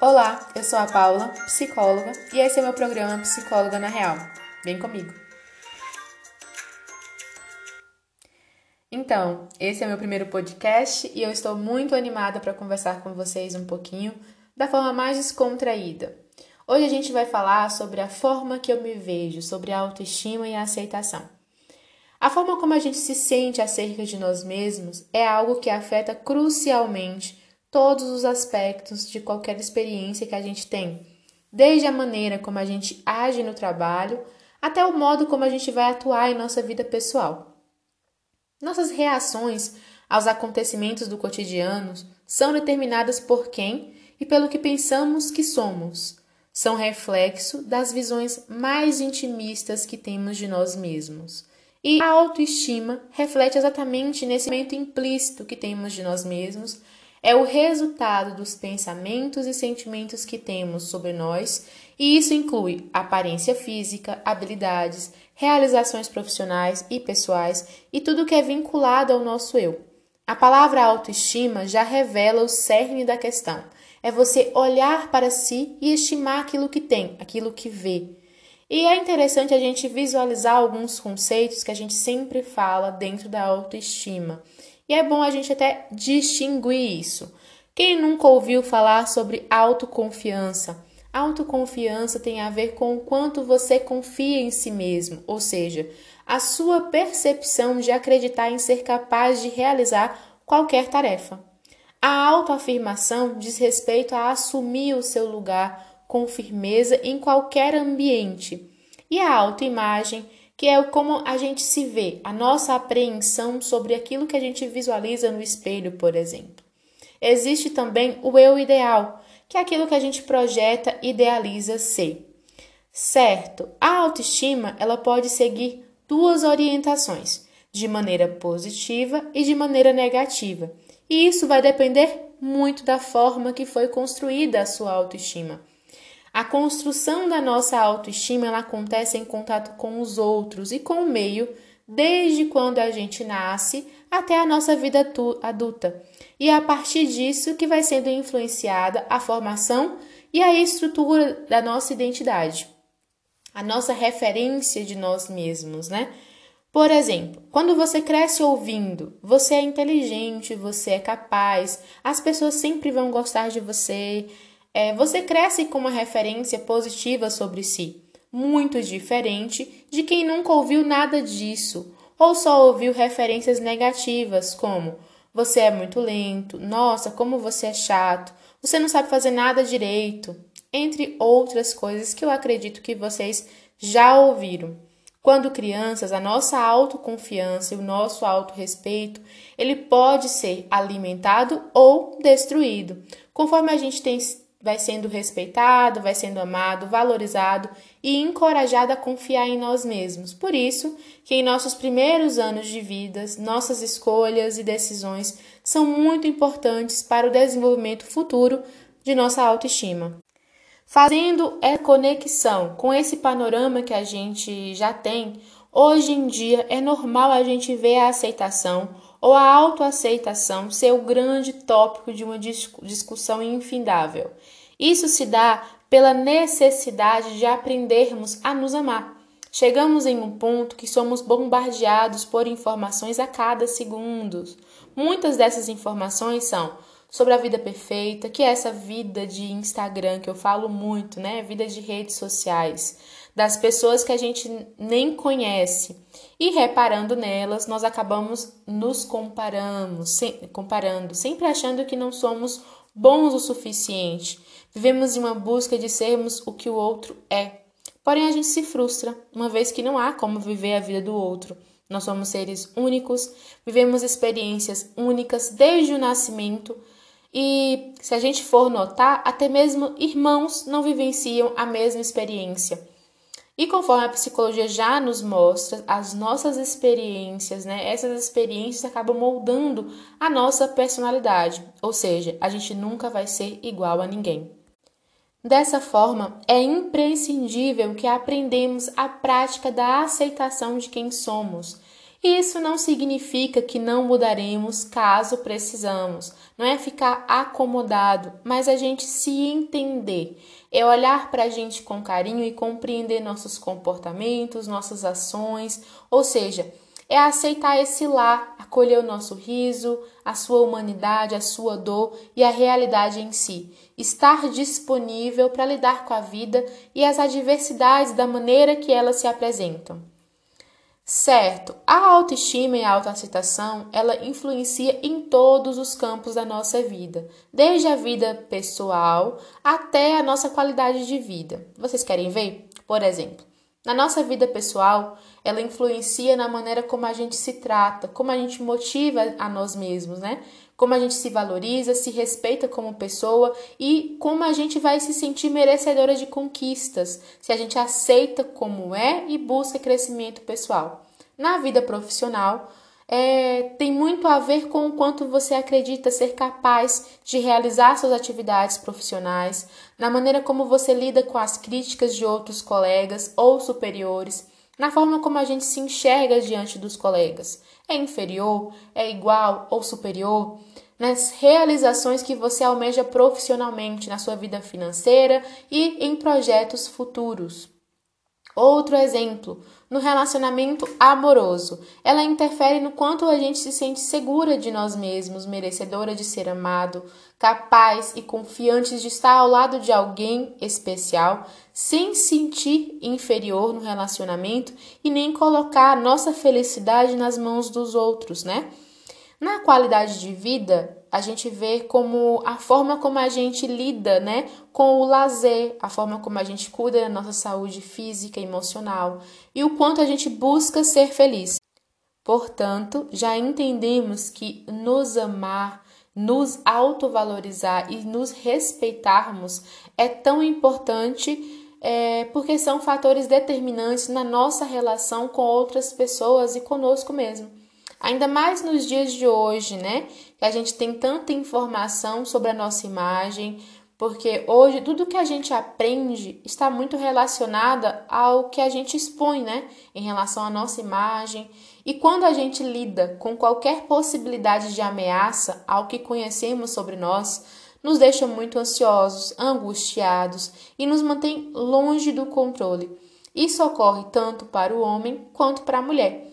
Olá, eu sou a Paula, psicóloga, e esse é meu programa Psicóloga na Real. Vem comigo! Então, esse é meu primeiro podcast e eu estou muito animada para conversar com vocês um pouquinho da forma mais descontraída. Hoje a gente vai falar sobre a forma que eu me vejo, sobre a autoestima e a aceitação. A forma como a gente se sente acerca de nós mesmos é algo que afeta crucialmente todos os aspectos de qualquer experiência que a gente tem, desde a maneira como a gente age no trabalho até o modo como a gente vai atuar em nossa vida pessoal. Nossas reações aos acontecimentos do cotidiano são determinadas por quem e pelo que pensamos que somos. São reflexo das visões mais intimistas que temos de nós mesmos. E a autoestima reflete exatamente nesse momento implícito que temos de nós mesmos é o resultado dos pensamentos e sentimentos que temos sobre nós, e isso inclui aparência física, habilidades, realizações profissionais e pessoais e tudo que é vinculado ao nosso eu. A palavra autoestima já revela o cerne da questão. É você olhar para si e estimar aquilo que tem, aquilo que vê. E é interessante a gente visualizar alguns conceitos que a gente sempre fala dentro da autoestima. E é bom a gente até distinguir isso. Quem nunca ouviu falar sobre autoconfiança? Autoconfiança tem a ver com o quanto você confia em si mesmo, ou seja, a sua percepção de acreditar em ser capaz de realizar qualquer tarefa. A autoafirmação diz respeito a assumir o seu lugar com firmeza em qualquer ambiente. E a autoimagem que é como a gente se vê, a nossa apreensão sobre aquilo que a gente visualiza no espelho, por exemplo. Existe também o eu ideal, que é aquilo que a gente projeta, idealiza ser. Certo, a autoestima ela pode seguir duas orientações, de maneira positiva e de maneira negativa. E isso vai depender muito da forma que foi construída a sua autoestima. A construção da nossa autoestima ela acontece em contato com os outros e com o meio, desde quando a gente nasce até a nossa vida adulta. E é a partir disso que vai sendo influenciada a formação e a estrutura da nossa identidade, a nossa referência de nós mesmos, né? Por exemplo, quando você cresce ouvindo, você é inteligente, você é capaz, as pessoas sempre vão gostar de você, é, você cresce com uma referência positiva sobre si, muito diferente de quem nunca ouviu nada disso ou só ouviu referências negativas, como você é muito lento, nossa, como você é chato, você não sabe fazer nada direito, entre outras coisas que eu acredito que vocês já ouviram. Quando crianças, a nossa autoconfiança e o nosso autorrespeito, ele pode ser alimentado ou destruído, conforme a gente tem vai sendo respeitado, vai sendo amado, valorizado e encorajado a confiar em nós mesmos. Por isso, que em nossos primeiros anos de vida, nossas escolhas e decisões são muito importantes para o desenvolvimento futuro de nossa autoestima. Fazendo a conexão com esse panorama que a gente já tem, hoje em dia é normal a gente ver a aceitação ou a autoaceitação ser o grande tópico de uma discussão infindável. Isso se dá pela necessidade de aprendermos a nos amar. Chegamos em um ponto que somos bombardeados por informações a cada segundo. Muitas dessas informações são sobre a vida perfeita, que é essa vida de Instagram que eu falo muito, né? Vida de redes sociais, das pessoas que a gente nem conhece. E reparando nelas, nós acabamos nos comparando, comparando, sempre achando que não somos bons o suficiente. Vivemos em uma busca de sermos o que o outro é. Porém, a gente se frustra, uma vez que não há como viver a vida do outro. Nós somos seres únicos, vivemos experiências únicas desde o nascimento. E se a gente for notar, até mesmo irmãos não vivenciam a mesma experiência. E conforme a psicologia já nos mostra, as nossas experiências, né, essas experiências acabam moldando a nossa personalidade, ou seja, a gente nunca vai ser igual a ninguém. Dessa forma, é imprescindível que aprendemos a prática da aceitação de quem somos Isso não significa que não mudaremos caso precisamos. Não é ficar acomodado, mas a gente se entender. É olhar para a gente com carinho e compreender nossos comportamentos, nossas ações, ou seja, é aceitar esse lá, acolher o nosso riso, a sua humanidade, a sua dor e a realidade em si. Estar disponível para lidar com a vida e as adversidades da maneira que elas se apresentam. Certo, a autoestima e a autoaceitação, ela influencia em todos os campos da nossa vida, desde a vida pessoal até a nossa qualidade de vida. Vocês querem ver? Por exemplo, na nossa vida pessoal, ela influencia na maneira como a gente se trata, como a gente motiva a nós mesmos, né? Como a gente se valoriza, se respeita como pessoa e como a gente vai se sentir merecedora de conquistas, se a gente aceita como é e busca crescimento pessoal. Na vida profissional, é, tem muito a ver com o quanto você acredita ser capaz de realizar suas atividades profissionais, na maneira como você lida com as críticas de outros colegas ou superiores, na forma como a gente se enxerga diante dos colegas. É inferior, é igual ou superior? Nas realizações que você almeja profissionalmente na sua vida financeira e em projetos futuros. Outro exemplo, no relacionamento amoroso. Ela interfere no quanto a gente se sente segura de nós mesmos, merecedora de ser amado, capaz e confiante de estar ao lado de alguém especial, sem sentir inferior no relacionamento e nem colocar a nossa felicidade nas mãos dos outros, né? Na qualidade de vida, a gente vê como a forma como a gente lida, né, com o lazer, a forma como a gente cuida da nossa saúde física e emocional e o quanto a gente busca ser feliz. Portanto, já entendemos que nos amar, nos autovalorizar e nos respeitarmos é tão importante é, porque são fatores determinantes na nossa relação com outras pessoas e conosco mesmo. Ainda mais nos dias de hoje, né? Que a gente tem tanta informação sobre a nossa imagem, porque hoje tudo que a gente aprende está muito relacionada ao que a gente expõe, né? Em relação à nossa imagem. E quando a gente lida com qualquer possibilidade de ameaça ao que conhecemos sobre nós, nos deixa muito ansiosos, angustiados e nos mantém longe do controle. Isso ocorre tanto para o homem quanto para a mulher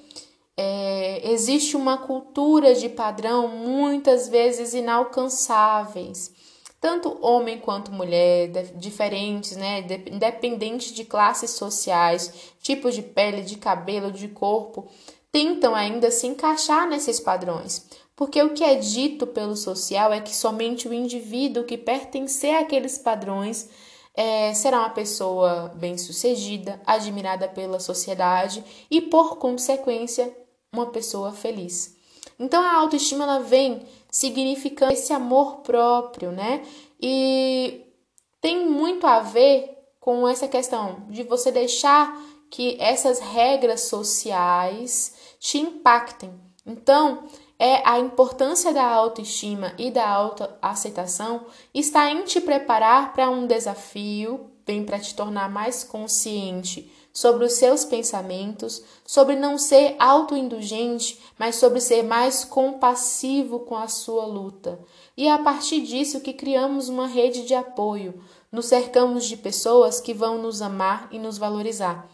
é, existe uma cultura de padrão muitas vezes inalcançáveis. Tanto homem quanto mulher, diferentes, né? independente de classes sociais, tipos de pele, de cabelo, de corpo, tentam ainda se encaixar nesses padrões. Porque o que é dito pelo social é que somente o indivíduo que pertencer àqueles padrões é, será uma pessoa bem-sucedida, admirada pela sociedade e, por consequência, uma pessoa feliz. Então a autoestima ela vem significando esse amor próprio, né? E tem muito a ver com essa questão de você deixar que essas regras sociais te impactem. Então, é a importância da autoestima e da autoaceitação está em te preparar para um desafio, vem para te tornar mais consciente sobre os seus pensamentos, sobre não ser autoindulgente, mas sobre ser mais compassivo com a sua luta. E é a partir disso que criamos uma rede de apoio, nos cercamos de pessoas que vão nos amar e nos valorizar.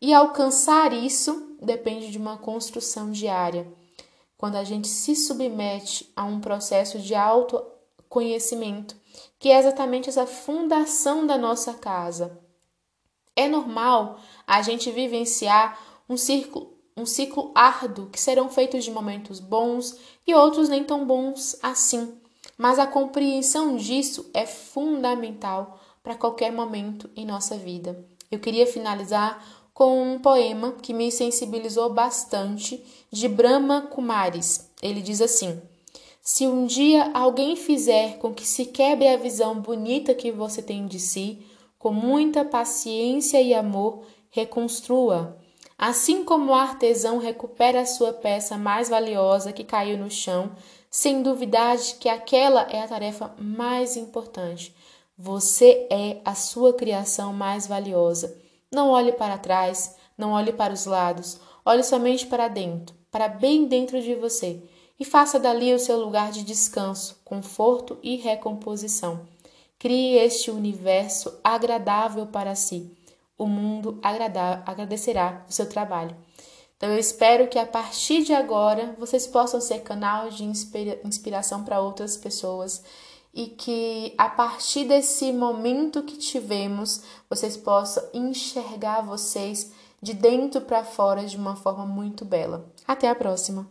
E alcançar isso depende de uma construção diária. Quando a gente se submete a um processo de autoconhecimento, que é exatamente essa fundação da nossa casa. É normal a gente vivenciar um ciclo, um ciclo árduo que serão feitos de momentos bons e outros nem tão bons assim. Mas a compreensão disso é fundamental para qualquer momento em nossa vida. Eu queria finalizar com um poema que me sensibilizou bastante de Brahma Kumaris. Ele diz assim: Se um dia alguém fizer com que se quebre a visão bonita que você tem de si, com muita paciência e amor, reconstrua. Assim como o artesão recupera a sua peça mais valiosa que caiu no chão, sem duvidar que aquela é a tarefa mais importante. Você é a sua criação mais valiosa. Não olhe para trás, não olhe para os lados, olhe somente para dentro, para bem dentro de você e faça dali o seu lugar de descanso, conforto e recomposição. Crie este universo agradável para si. O mundo agradecerá o seu trabalho. Então eu espero que a partir de agora vocês possam ser canal de inspiração para outras pessoas e que a partir desse momento que tivemos vocês possam enxergar vocês de dentro para fora de uma forma muito bela. Até a próxima!